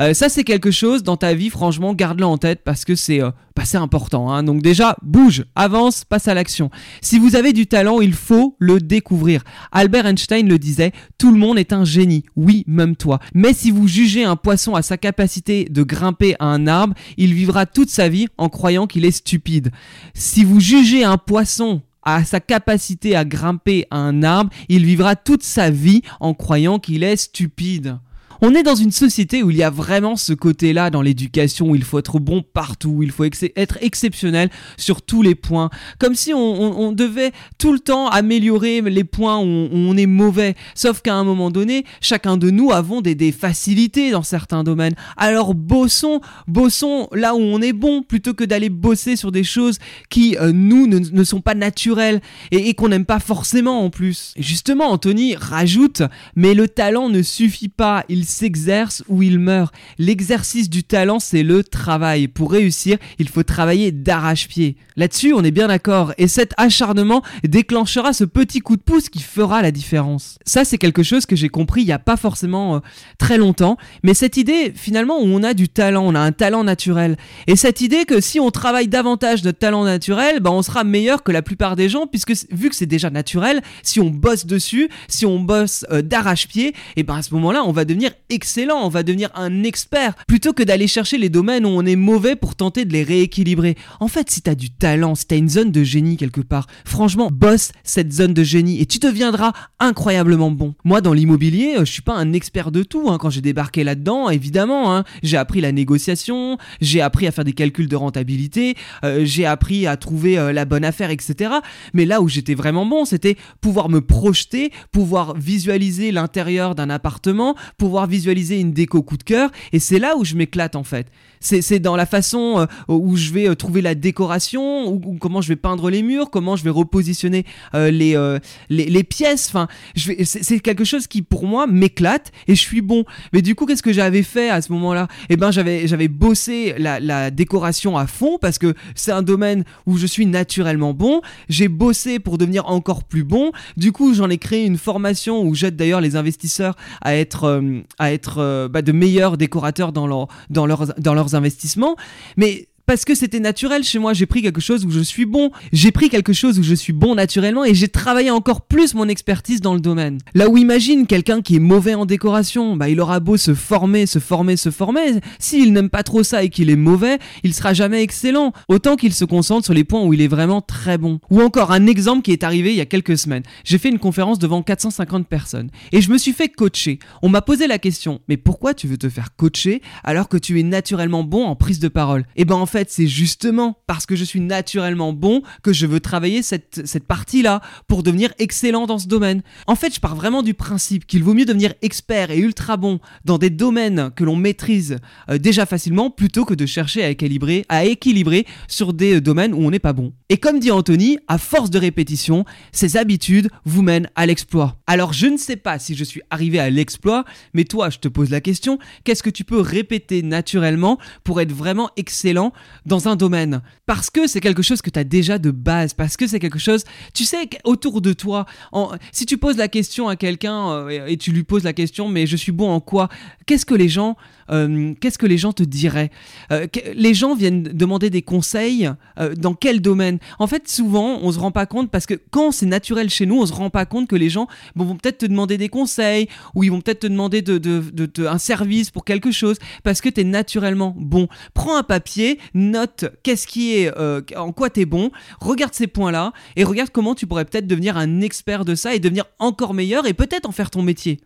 Euh, ça, c'est quelque chose dans ta vie, franchement, garde-le en tête parce que c'est euh, bah, important. Hein. Donc déjà, bouge, avance, passe à l'action. Si vous avez du talent, il faut le découvrir. Albert Einstein le disait, tout le monde est un génie, oui, même toi. Mais si vous jugez un poisson à sa capacité de grimper à un arbre, il vivra toute sa vie en croyant qu'il est stupide. Si vous jugez un poisson à sa capacité à grimper un arbre, il vivra toute sa vie en croyant qu'il est stupide. On est dans une société où il y a vraiment ce côté-là dans l'éducation où il faut être bon partout, où il faut être exceptionnel sur tous les points, comme si on, devait tout le temps améliorer les points où on, est mauvais. Sauf qu'à un moment donné, chacun de nous avons des, facilités dans certains domaines. Alors bossons, bossons là où on est bon, plutôt que d'aller bosser sur des choses qui, euh, nous, ne, sont pas naturelles et, qu'on n'aime pas forcément en plus. Justement, Anthony rajoute, mais le talent ne suffit pas, s'exerce ou il meurt. L'exercice du talent, c'est le travail. Pour réussir, il faut travailler d'arrache-pied. Là-dessus, on est bien d'accord. Et cet acharnement déclenchera ce petit coup de pouce qui fera la différence. Ça, c'est quelque chose que j'ai compris il n'y a pas forcément euh, très longtemps. Mais cette idée, finalement, où on a du talent, on a un talent naturel. Et cette idée que si on travaille davantage notre talent naturel, ben, on sera meilleur que la plupart des gens, puisque vu que c'est déjà naturel, si on bosse dessus, si on bosse euh, d'arrache-pied, et ben à ce moment-là, on va devenir excellent, on va devenir un expert, plutôt que d'aller chercher les domaines où on est mauvais pour tenter de les rééquilibrer. En fait, si t'as du talent, si t'as une zone de génie quelque part, franchement, bosse cette zone de génie et tu deviendras incroyablement bon. Moi, dans l'immobilier, euh, je suis pas un expert de tout. Hein. Quand j'ai débarqué là-dedans, évidemment, hein, j'ai appris la négociation, j'ai appris à faire des calculs de rentabilité, euh, j'ai appris à trouver euh, la bonne affaire, etc. Mais là où j'étais vraiment bon, c'était pouvoir me projeter, pouvoir visualiser l'intérieur d'un appartement, pouvoir visualiser une déco coup de cœur. Et c'est là où je m'éclate en fait. C'est dans la façon euh, où je vais euh, trouver la décoration, ou, comment je vais peindre les murs, comment je vais repositionner euh, les, les, pièces. Enfin, c'est quelque chose qui pour moi m'éclate et je suis bon. Mais du coup, qu'est-ce que j'avais fait à ce moment-là? Eh ben, j'avais j'avais bossé la, la décoration à fond parce que c'est un domaine où je suis naturellement bon. J'ai bossé pour devenir encore plus bon. Du coup, j'en ai créé une formation où j'aide d'ailleurs les investisseurs à être à être bah, de meilleurs décorateurs dans leur dans leurs dans leurs investissements. Mais parce que c'était naturel chez moi. J'ai pris quelque chose où je suis bon. J'ai pris quelque chose où je suis bon naturellement et j'ai travaillé encore plus mon expertise dans le domaine. Là où imagine quelqu'un qui est mauvais en décoration, bah il aura beau se former, se former, se former. S'il n'aime pas trop ça et qu'il est mauvais, il sera jamais excellent. Autant qu'il se concentre sur les points où il est vraiment très bon. Ou encore un exemple qui est arrivé il y a quelques semaines. J'ai fait une conférence devant 450 personnes et je me suis fait coacher. On m'a posé la question, mais pourquoi tu veux te faire coacher alors que tu es naturellement bon en prise de parole? Eh ben en fait, c'est justement parce que je suis naturellement bon que je veux travailler cette, partie-là pour devenir excellent dans ce domaine. En fait, je pars vraiment du principe qu'il vaut mieux devenir expert et ultra bon dans des domaines que l'on maîtrise euh, déjà facilement plutôt que de chercher à équilibrer, à équilibrer sur des euh, domaines où on n'est pas bon. Et comme dit Anthony, à force de répétition, ces habitudes vous mènent à l'exploit. Alors je ne sais pas si je suis arrivé à l'exploit, mais toi, je te pose la question, qu'est-ce que tu peux répéter naturellement pour être vraiment excellent dans un domaine. Parce que c'est quelque chose que tu as déjà de base, parce que c'est quelque chose, tu sais, autour de toi, si tu poses la question à quelqu'un euh, et tu lui poses la question, mais je suis bon en quoi Qu'est-ce que les gens, euh, qu'est-ce que les gens te diraient euh, Les gens viennent demander des conseils dans quel domaine? En fait, souvent, on se rend pas compte parce que quand c'est naturel chez nous, on se rend pas compte que les gens vont peut-être te demander des conseils ou ils vont peut-être te demander de, de, un service pour quelque chose parce que tu es naturellement bon. Prends un papier, note qu'est-ce qui est, euh, en quoi t'es bon, regarde ces points-là et regarde comment tu pourrais peut-être devenir un expert de ça et devenir encore meilleur et peut-être en faire ton métier.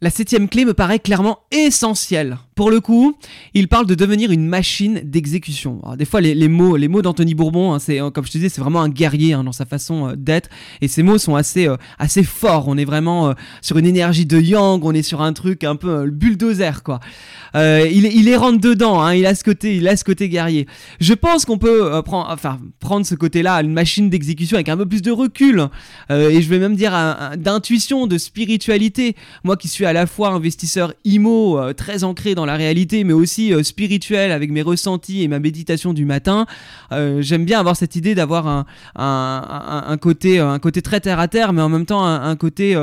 La septième clé me paraît clairement essentielle. Pour le coup, il parle de devenir une machine d'exécution. Des fois, les, mots, les mots d'Anthony Bourbon, hein, c'est euh, comme je te disais, c'est vraiment un guerrier hein, dans sa façon euh, d'être, et ces mots sont assez, euh, assez forts. On est vraiment sur une énergie de Yang, on est sur un truc un peu bulldozer, quoi. il, il est rentre dedans, hein, il a ce côté, il a ce côté guerrier. Je pense qu'on peut prendre, enfin, prendre ce côté-là, une machine d'exécution avec un peu plus de recul, et je vais même dire d'intuition, de spiritualité. Moi qui suis à la fois investisseur IMO euh, très ancré dans la réalité, mais aussi euh, spirituel avec mes ressentis et ma méditation du matin. Euh, j'aime bien avoir cette idée d'avoir un, un, côté, un côté très terre à terre, mais en même temps un, côté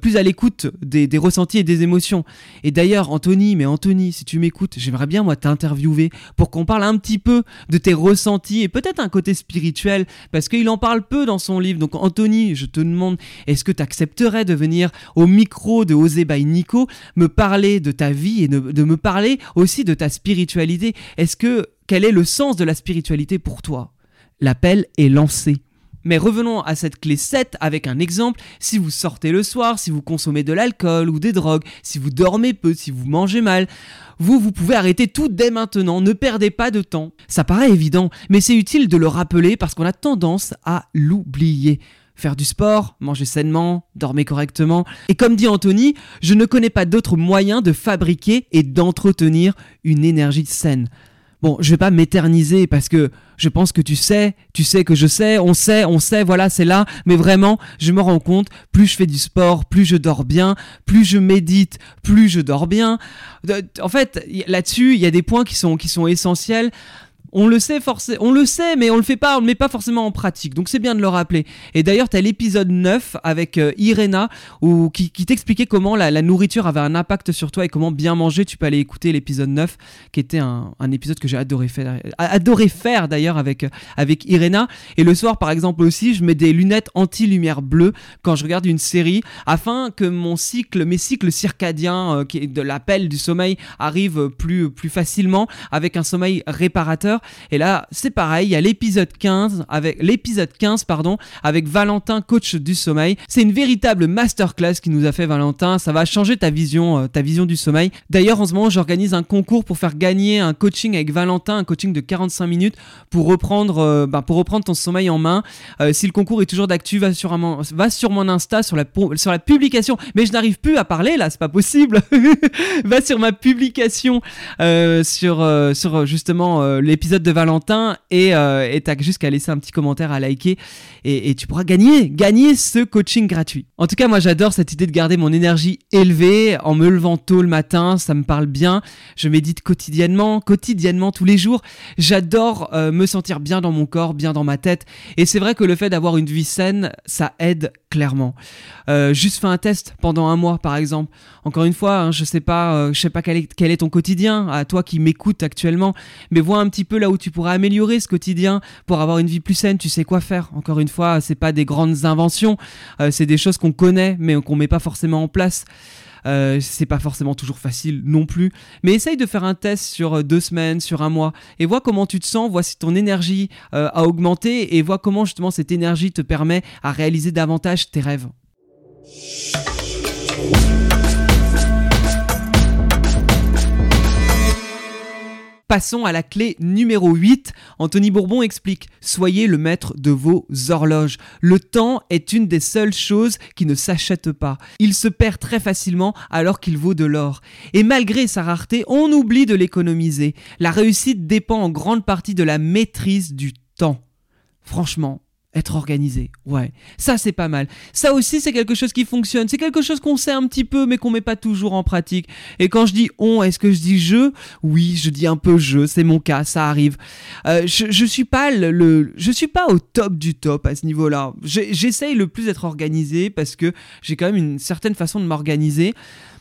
plus à l'écoute des, des, ressentis et des émotions. Et d'ailleurs, Anthony, mais Anthony, si tu m'écoutes, j'aimerais bien moi t'interviewer pour qu'on parle un petit peu de tes ressentis et peut-être un côté spirituel, parce qu'il en parle peu dans son livre. Donc Anthony, je te demande, est-ce que tu accepterais de venir au micro de Osé by Nico, me parler de ta vie et de, me parler aussi de ta spiritualité. Est-ce que quel est le sens de la spiritualité pour toi? L'appel est lancé. Mais revenons à cette clé 7 avec un exemple. Si vous sortez le soir, si vous consommez de l'alcool ou des drogues, si vous dormez peu, si vous mangez mal, vous, vous pouvez arrêter tout dès maintenant. Ne perdez pas de temps. Ça paraît évident, mais c'est utile de le rappeler parce qu'on a tendance à l'oublier faire du sport, manger sainement, dormir correctement. Et comme dit Anthony, je ne connais pas d'autre moyen de fabriquer et d'entretenir une énergie saine. Bon, je vais pas m'éterniser parce que je pense que tu sais, tu sais que je sais, on sait, on sait, voilà, c'est là. Mais vraiment, je me rends compte, plus je fais du sport, plus je dors bien, plus je médite, plus je dors bien. En fait, là-dessus, il y a des points qui sont, qui sont essentiels on le sait forcément, on le sait, mais on le fait pas, on le met pas forcément en pratique. Donc c'est bien de le rappeler. Et d'ailleurs, tu as l'épisode 9 avec euh, Irena où, qui, t'expliquait comment la, nourriture avait un impact sur toi et comment bien manger. Tu peux aller écouter l'épisode 9 qui était un, épisode que j'ai adoré faire, adoré faire d'ailleurs avec, euh, avec Irena. Et le soir, par exemple aussi, je mets des lunettes anti-lumière bleue quand je regarde une série afin que mon cycle, mes cycles circadiens, euh, qui de l'appel du sommeil, arrivent plus, plus facilement avec un sommeil réparateur. Et là, c'est pareil, il y a l'épisode 15 avec l'épisode 15 pardon, avec Valentin coach du sommeil. C'est une véritable masterclass qui nous a fait Valentin, ça va changer ta vision euh, ta vision du sommeil. D'ailleurs, en ce moment, j'organise un concours pour faire gagner un coaching avec Valentin, un coaching de 45 minutes pour reprendre euh, bah, pour reprendre ton sommeil en main. Euh, si le concours est toujours d'actu, va sur va sur mon Insta sur la sur la publication. Mais je n'arrive plus à parler là, c'est pas possible. *laughs* va sur ma publication sur sur justement l'épisode de Valentin et euh, t'as juste qu'à laisser un petit commentaire, à liker et, tu pourras gagner, gagner ce coaching gratuit. En tout cas, moi j'adore cette idée de garder mon énergie élevée en me levant tôt le matin, ça me parle bien. Je médite quotidiennement, quotidiennement tous les jours. J'adore euh, me sentir bien dans mon corps, bien dans ma tête. Et c'est vrai que le fait d'avoir une vie saine, ça aide clairement. Euh, juste fais un test pendant un mois, par exemple. Encore une fois, hein, je sais pas, euh, je sais pas quel est, quel est ton quotidien, à toi qui m'écoutes actuellement, mais vois un petit peu là où tu pourras améliorer ce quotidien pour avoir une vie plus saine. Tu sais quoi faire. Encore une fois, c'est pas des grandes inventions, euh, c'est des choses qu'on connaît mais qu'on met pas forcément en place. Euh, c'est pas forcément toujours facile non plus. Mais essaye de faire un test sur euh, deux semaines, sur un mois, et vois comment tu te sens, vois si ton énergie a augmenté, et vois comment justement cette énergie te permet à réaliser davantage tes rêves. Passons à la clé numéro 8. Anthony Bourbon explique Soyez le maître de vos horloges. Le temps est une des seules choses qui ne s'achète pas. Il se perd très facilement alors qu'il vaut de l'or. Et malgré sa rareté, on oublie de l'économiser. La réussite dépend en grande partie de la maîtrise du temps. Franchement, être organisé. Ouais, ça c'est pas mal. Ça aussi c'est quelque chose qui fonctionne. C'est quelque chose qu'on sait un petit peu mais qu'on met pas toujours en pratique. Et quand je dis on, est-ce que je dis je? Oui, je dis un peu je. C'est mon cas, ça arrive. Euh, je, je suis pas le, je suis pas au top du top à ce niveau-là. J'essaye le plus d'être organisé parce que j'ai quand même une certaine façon de m'organiser.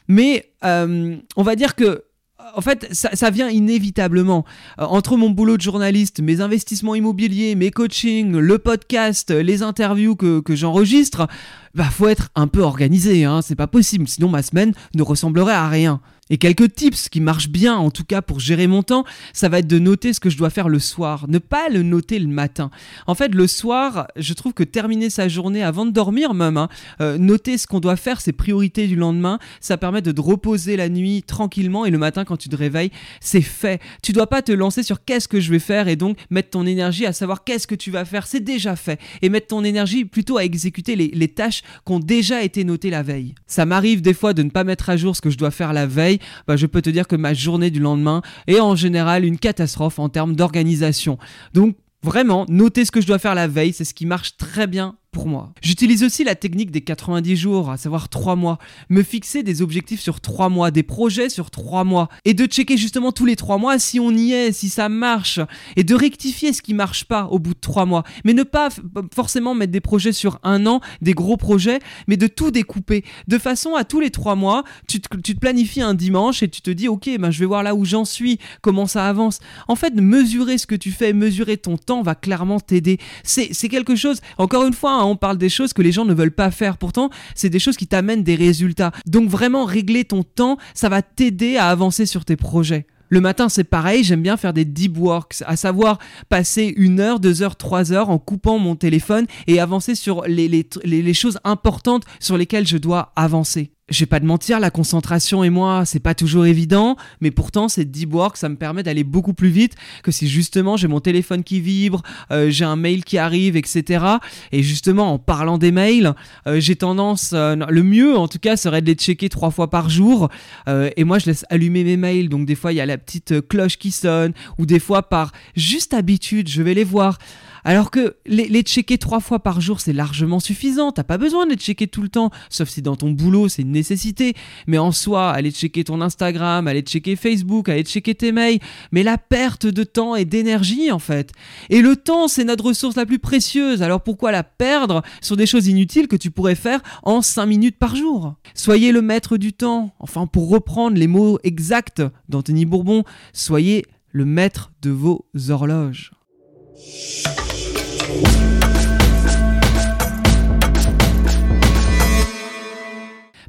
Mais euh, on va dire que en fait, ça, vient inévitablement. Euh, entre mon boulot de journaliste, mes investissements immobiliers, mes coachings, le podcast, les interviews que, j'enregistre, bah faut être un peu organisé, hein, c'est pas possible, sinon ma semaine ne ressemblerait à rien. Et quelques tips qui marchent bien, en tout cas pour gérer mon temps, ça va être de noter ce que je dois faire le soir. Ne pas le noter le matin. En fait, le soir, je trouve que terminer sa journée avant de dormir même, hein, euh, noter ce qu'on doit faire, ses priorités du lendemain, ça permet de te reposer la nuit tranquillement et le matin quand tu te réveilles, c'est fait. Tu dois pas te lancer sur qu'est-ce que je vais faire et donc mettre ton énergie à savoir qu'est-ce que tu vas faire, c'est déjà fait. Et mettre ton énergie plutôt à exécuter les, les tâches qui ont déjà été notées la veille. Ça m'arrive des fois de ne pas mettre à jour ce que je dois faire la veille bah, je peux te dire que ma journée du lendemain est en général une catastrophe en termes d'organisation. Donc Vraiment, noter ce que je dois faire la veille, c'est ce qui marche très bien moi. J'utilise aussi la technique des 90 jours, à savoir 3 mois. Me fixer des objectifs sur 3 mois, des projets sur 3 mois. Et de checker justement tous les 3 mois si on y est, si ça marche. Et de rectifier ce qui marche pas au bout de 3 mois. Mais ne pas forcément mettre des projets sur un an, des gros projets, mais de tout découper. De façon à tous les 3 mois, tu te, tu te planifies un dimanche et tu te dis, ok, ben je vais voir là où j'en suis, comment ça avance. En fait, mesurer ce que tu fais, mesurer ton temps va clairement t'aider. C'est quelque chose, encore une fois, hein, on parle des choses que les gens ne veulent pas faire. Pourtant, c'est des choses qui t'amènent des résultats. Donc vraiment, régler ton temps, ça va t'aider à avancer sur tes projets. Le matin, c'est pareil, j'aime bien faire des deep works, à savoir passer une heure, deux heures, trois heures en coupant mon téléphone et avancer sur les, les choses importantes sur lesquelles je dois avancer. Je vais pas te mentir, la concentration et moi, c'est pas toujours évident, mais pourtant, c'est deep work, ça me permet d'aller beaucoup plus vite que si justement j'ai mon téléphone qui vibre, euh, j'ai un mail qui arrive, etc. Et justement, en parlant des mails, euh, j'ai tendance, euh, le mieux en tout cas, serait de les checker trois fois par jour. et moi, je laisse allumer mes mails, donc des fois, il y a la petite cloche qui sonne, ou des fois, par juste habitude, je vais les voir. Alors que les, checker trois fois par jour, c'est largement suffisant. T'as pas besoin de les checker tout le temps, sauf si dans ton boulot, c'est une nécessité. Mais en soi, aller checker ton Instagram, aller checker Facebook, aller checker tes mails, mais la perte de temps et d'énergie, en fait. Et le temps, c'est notre ressource la plus précieuse. Alors pourquoi la perdre sur des choses inutiles que tu pourrais faire en 5 minutes par jour? Soyez le maître du temps. Enfin, pour reprendre les mots exacts d'Anthony Bourbon, soyez le maître de vos horloges.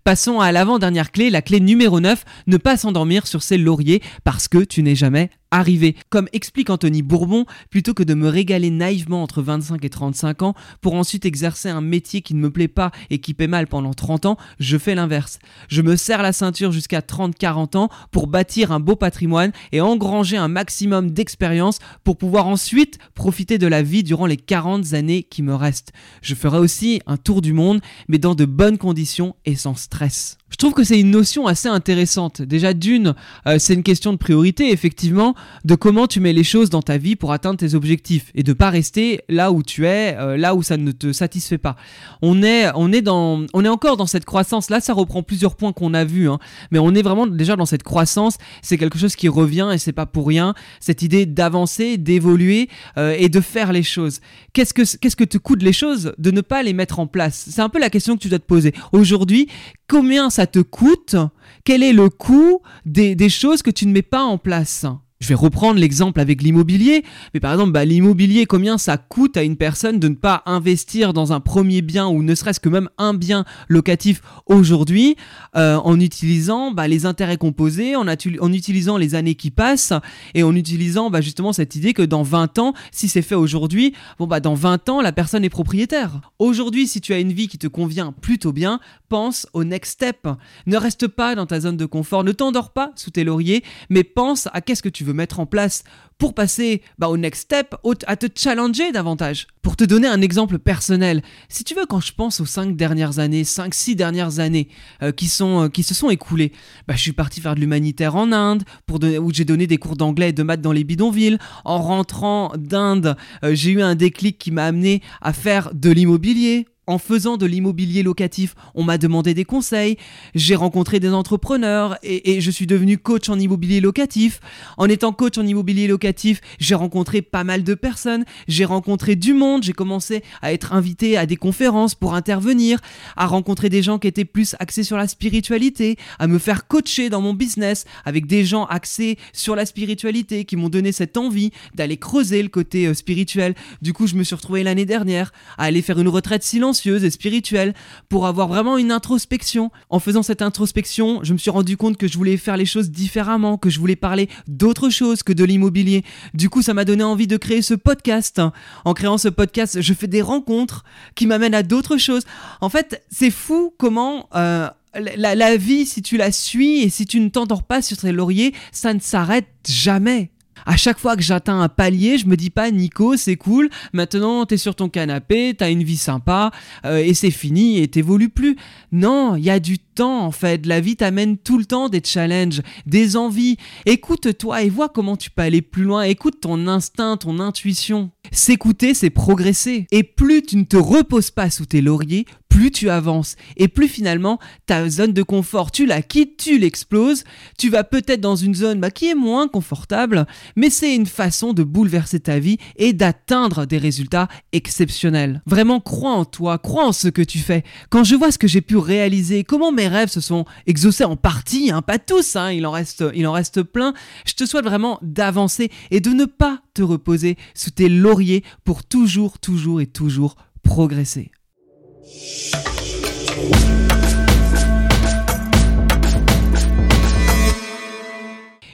Passons à l'avant-dernière clé, la clé numéro 9, ne pas s'endormir sur ses lauriers parce que tu n'es jamais arriver. Comme explique Anthony Bourbon, plutôt que de me régaler naïvement entre 25 et 35 ans pour ensuite exercer un métier qui ne me plaît pas et qui paie mal pendant 30 ans, je fais l'inverse. Je me serre la ceinture jusqu'à 30-40 ans pour bâtir un beau patrimoine et engranger un maximum d'expérience pour pouvoir ensuite profiter de la vie durant les 40 années qui me restent. Je ferai aussi un tour du monde, mais dans de bonnes conditions et sans stress. Je trouve que c'est une notion assez intéressante. Déjà d'une, euh, c'est une question de priorité, effectivement, de comment tu mets les choses dans ta vie pour atteindre tes objectifs et de pas rester là où tu es, euh, là où ça ne te satisfait pas. On est, on est dans, on est encore dans cette croissance. Là, ça reprend plusieurs points qu'on a vus, hein, mais on est vraiment déjà dans cette croissance. C'est quelque chose qui revient et c'est pas pour rien. Cette idée d'avancer, d'évoluer euh, et de faire les choses. Qu'est-ce que, qu'est-ce que te coûte les choses de ne pas les mettre en place? C'est un peu la question que tu dois te poser. Aujourd'hui, combien ça te coûte Quel est le coût des, choses que tu ne mets pas en place je vais reprendre l'exemple avec l'immobilier, mais par exemple, bah, l'immobilier, combien ça coûte à une personne de ne pas investir dans un premier bien ou ne serait-ce que même un bien locatif aujourd'hui euh, en utilisant bah, les intérêts composés, en, utilisant les années qui passent et en utilisant bah, justement cette idée que dans 20 ans, si c'est fait aujourd'hui, dans 20 ans, la personne est propriétaire. Aujourd'hui, si tu as une vie qui te convient plutôt bien, pense au next step. Ne reste pas dans ta zone de confort, ne t'endors pas sous tes lauriers, mais pense à qu'est-ce que tu mettre en place pour passer bah, au next step, à te challenger davantage. Pour te donner un exemple personnel, si tu veux, quand je pense aux 5 dernières années, 5-6 dernières années euh, qui, sont, euh, qui se sont écoulées, bah, je suis parti faire de l'humanitaire en Inde, où j'ai donné des cours d'anglais et de maths dans les bidonvilles. En rentrant d'Inde, euh, j'ai eu un déclic qui m'a amené à faire de l'immobilier, en faisant de l'immobilier locatif, on m'a demandé des conseils, j'ai rencontré des entrepreneurs et, je suis devenu coach en immobilier locatif. En étant coach en immobilier locatif, j'ai rencontré pas mal de personnes, j'ai rencontré du monde, j'ai commencé à être invité à des conférences pour intervenir, à rencontrer des gens qui étaient plus axés sur la spiritualité, à me faire coacher dans mon business avec des gens axés sur la spiritualité qui m'ont donné cette envie d'aller creuser le côté euh, spirituel. Du coup, je me suis retrouvé l'année dernière à aller faire une retraite silencieuse et spirituelle pour avoir vraiment une introspection. En faisant cette introspection, je me suis rendu compte que je voulais faire les choses différemment, que je voulais parler d'autre chose que de l'immobilier. Du coup, ça m'a donné envie de créer ce podcast. En créant ce podcast, je fais des rencontres qui m'amènent à d'autres choses. En fait, c'est fou comment... Euh, la, la, vie, si tu la suis et si tu ne t'endors pas sur tes lauriers, ça ne s'arrête jamais à chaque fois que j'atteins un palier, je me dis pas Nico, c'est cool, maintenant t'es sur ton canapé, t'as une vie sympa euh, et c'est fini et t'évolues plus. Non, il y a du en fait. La vie t'amène tout le temps des challenges, des envies. Écoute-toi et vois comment tu peux aller plus loin. Écoute ton instinct, ton intuition. S'écouter, c'est progresser. Et plus tu ne te reposes pas sous tes lauriers, plus tu avances et plus finalement ta zone de confort, tu la quittes, tu l'exploses, tu vas peut-être dans une zone bah, qui est moins confortable, mais c'est une façon de bouleverser ta vie et d'atteindre des résultats exceptionnels. Vraiment crois en toi, crois en ce que tu fais. Quand je vois ce que j'ai pu réaliser, comment mes rêves se sont exaucés en partie, hein, pas tous, hein, il, en reste, il en reste plein, je te souhaite vraiment d'avancer et de ne pas te reposer sous tes lauriers pour toujours, toujours et toujours progresser.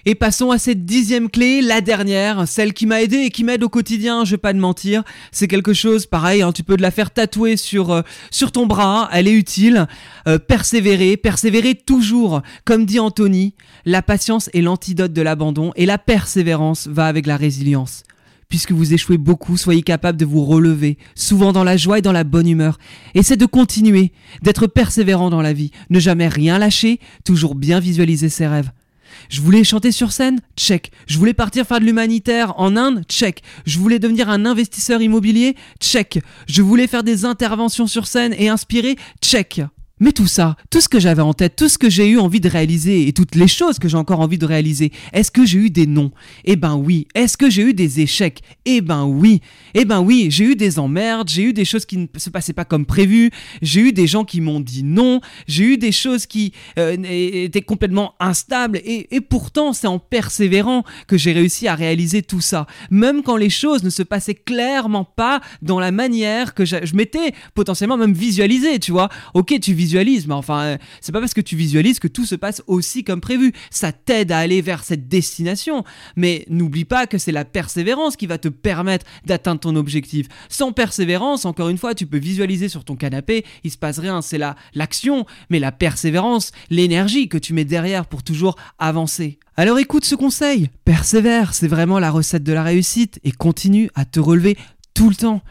Et passons à cette dixième clé, la dernière, celle qui m'a aidé et qui m'aide au quotidien, je vais pas te mentir. C'est quelque chose, pareil, hein, tu peux te la faire tatouer sur, euh, sur ton bras, elle est utile. Euh, persévérer, persévérer toujours. Comme dit Anthony, la patience est l'antidote de l'abandon et la persévérance va avec la résilience. Puisque vous échouez beaucoup, soyez capable de vous relever, souvent dans la joie et dans la bonne humeur. Essayez de continuer, d'être persévérant dans la vie, ne jamais rien lâcher, toujours bien visualiser ses rêves. Je voulais chanter sur scène Check. Je voulais partir faire de l'humanitaire en Inde Check. Je voulais devenir un investisseur immobilier Check. Je voulais faire des interventions sur scène et inspirer Check. Mais tout ça, tout ce que j'avais en tête, tout ce que j'ai eu envie de réaliser et toutes les choses que j'ai encore envie de réaliser, est-ce que j'ai eu des noms? Eh ben oui. Est-ce que j'ai eu des échecs? Eh ben oui. Eh ben oui, j'ai eu des emmerdes, j'ai eu des choses qui ne se passaient pas comme prévu, j'ai eu des gens qui m'ont dit non, j'ai eu des choses qui euh, étaient complètement instables et, pourtant c'est en persévérant que j'ai réussi à réaliser tout ça. Même quand les choses ne se passaient clairement pas dans la manière que je, je m'étais potentiellement même visualisé, tu vois. Ok, tu visualises mais enfin, euh, c'est pas parce que tu visualises que tout se passe aussi comme prévu. Ça t'aide à aller vers cette destination, mais n'oublie pas que c'est la persévérance qui va te permettre d'atteindre ton objectif. Sans persévérance, encore une fois, tu peux visualiser sur ton canapé, il se passe rien, c'est la l'action, mais la persévérance, l'énergie que tu mets derrière pour toujours avancer. Alors écoute ce conseil, persévère, c'est vraiment la recette de la réussite et continue à te relever tout le temps.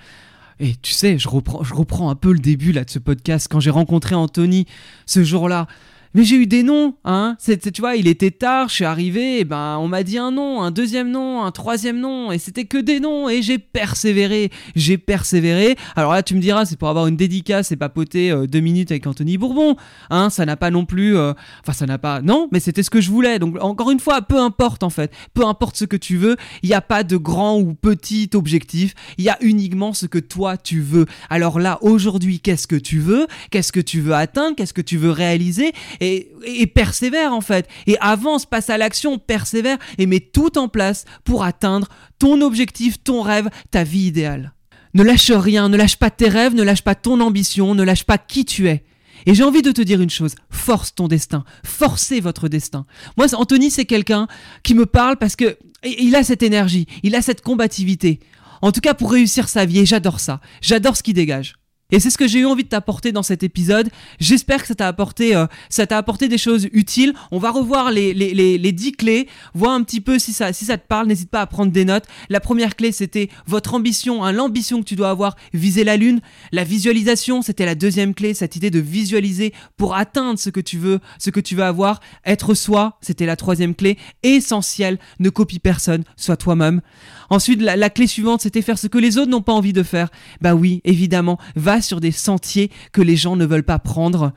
Et tu sais, je reprends, un peu le début là de ce podcast quand j'ai rencontré Anthony ce jour-là. Mais j'ai eu des noms, hein. C'est, tu vois, il était tard, je suis arrivé, et ben on m'a dit un nom, un deuxième nom, un troisième nom, et c'était que des noms, et j'ai persévéré, j'ai persévéré. Alors là, tu me diras, c'est pour avoir une dédicace et papoter euh, deux minutes avec Anthony Bourbon, hein. Ça n'a pas non plus, euh, enfin ça n'a pas, non, mais c'était ce que je voulais. Donc encore une fois, peu importe en fait, peu importe ce que tu veux, il n'y a pas de grand ou petit objectif, il y a uniquement ce que toi tu veux. Alors là, aujourd'hui, qu'est-ce que tu veux? Qu'est-ce que tu veux atteindre? Qu'est-ce que tu veux réaliser? Et, persévère en fait. Et avance, passe à l'action, persévère et mets tout en place pour atteindre ton objectif, ton rêve, ta vie idéale. Ne lâche rien, ne lâche pas tes rêves, ne lâche pas ton ambition, ne lâche pas qui tu es. Et j'ai envie de te dire une chose, force ton destin, forcez votre destin. Moi, Anthony, c'est quelqu'un qui me parle parce que il a cette énergie, il a cette combativité. En tout cas, pour réussir sa vie, et j'adore ça. J'adore ce qu'il dégage. Et c'est ce que j'ai eu envie de t'apporter dans cet épisode. J'espère que ça t'a apporté, euh, apporté des choses utiles. On va revoir les, les, les, les 10 clés, voir un petit peu si ça, si ça te parle. N'hésite pas à prendre des notes. La première clé, c'était votre ambition, hein, l'ambition que tu dois avoir, viser la lune. La visualisation, c'était la deuxième clé, cette idée de visualiser pour atteindre ce que tu veux, ce que tu veux avoir. Être soi, c'était la troisième clé. Essentiel, ne copie personne, sois toi-même. Ensuite, la, la clé suivante, c'était faire ce que les autres n'ont pas envie de faire. Bah oui, évidemment, sur des sentiers que les gens ne veulent pas prendre.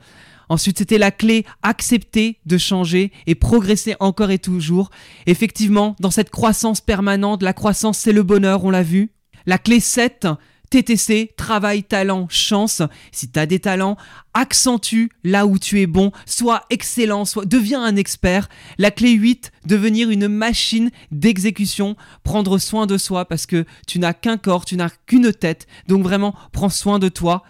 Ensuite, c'était la clé, accepter de changer et progresser encore et toujours. Effectivement, dans cette croissance permanente, la croissance, c'est le bonheur, on l'a vu. La clé 7, TTC, travail, talent, chance. Si tu as des talents, accentue là où tu es bon, sois excellent, sois, deviens un expert. La clé 8, devenir une machine d'exécution, prendre soin de soi parce que tu n'as qu'un corps, tu n'as qu'une tête. Donc vraiment, prends soin de toi.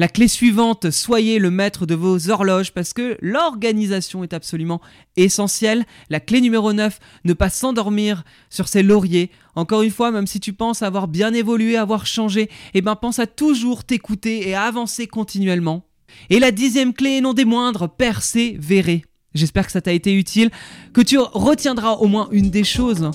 La clé suivante, soyez le maître de vos horloges parce que l'organisation est absolument essentielle. La clé numéro 9, ne pas s'endormir sur ses lauriers. Encore une fois, même si tu penses avoir bien évolué, avoir changé, eh ben pense à toujours t'écouter et à avancer continuellement. Et la dixième clé, non des moindres, persévérer. J'espère que ça t'a été utile, que tu retiendras au moins une des choses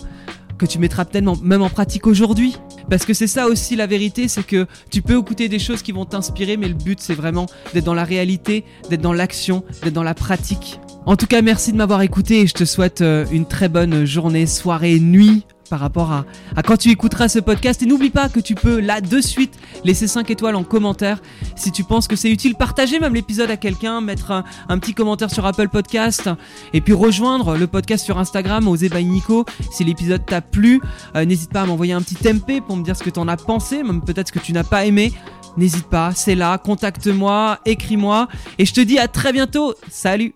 que tu mettras peut-être même en pratique aujourd'hui. Parce que c'est ça aussi la vérité, c'est que tu peux écouter des choses qui vont t'inspirer, mais le but c'est vraiment d'être dans la réalité, d'être dans l'action, d'être dans la pratique. En tout cas, merci de m'avoir écouté et je te souhaite euh, une très bonne journée, soirée, nuit par rapport à, quand tu écouteras ce podcast. Et n'oublie pas que tu peux là de suite laisser 5 étoiles en commentaire si tu penses que c'est utile. Partager même l'épisode à quelqu'un, mettre un, petit commentaire sur Apple Podcast et puis rejoindre le podcast sur Instagram Osez by Nico si l'épisode t'a plu. Euh, n'hésite pas à m'envoyer un petit MP pour me dire ce que tu en as pensé, même peut-être ce que tu n'as pas aimé. N'hésite pas, c'est là, contacte-moi, écris-moi et je te dis à très bientôt. Salut